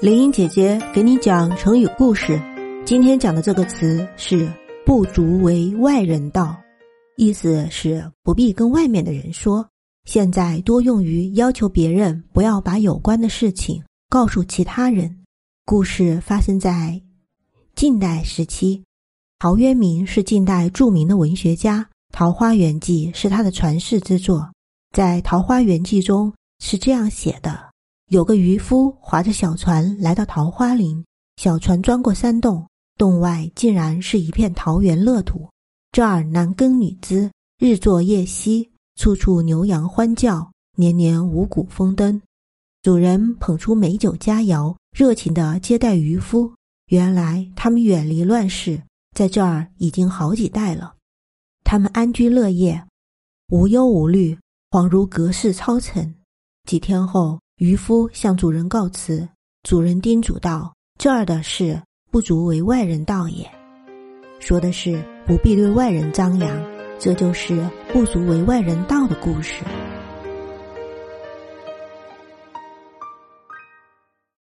林英姐姐给你讲成语故事。今天讲的这个词是“不足为外人道”，意思是不必跟外面的人说。现在多用于要求别人不要把有关的事情告诉其他人。故事发生在晋代时期，陶渊明是晋代著名的文学家，《桃花源记》是他的传世之作。在《桃花源记》中是这样写的。有个渔夫划着小船来到桃花林，小船钻过山洞，洞外竟然是一片桃源乐土。这儿男耕女织，日作夜息，处处牛羊欢叫，年年五谷丰登。主人捧出美酒佳肴，热情地接待渔夫。原来他们远离乱世，在这儿已经好几代了。他们安居乐业，无忧无虑，恍如隔世超尘。几天后。渔夫向主人告辞，主人叮嘱道：“这儿的事不足为外人道也。”说的是不必对外人张扬，这就是不足为外人道的故事。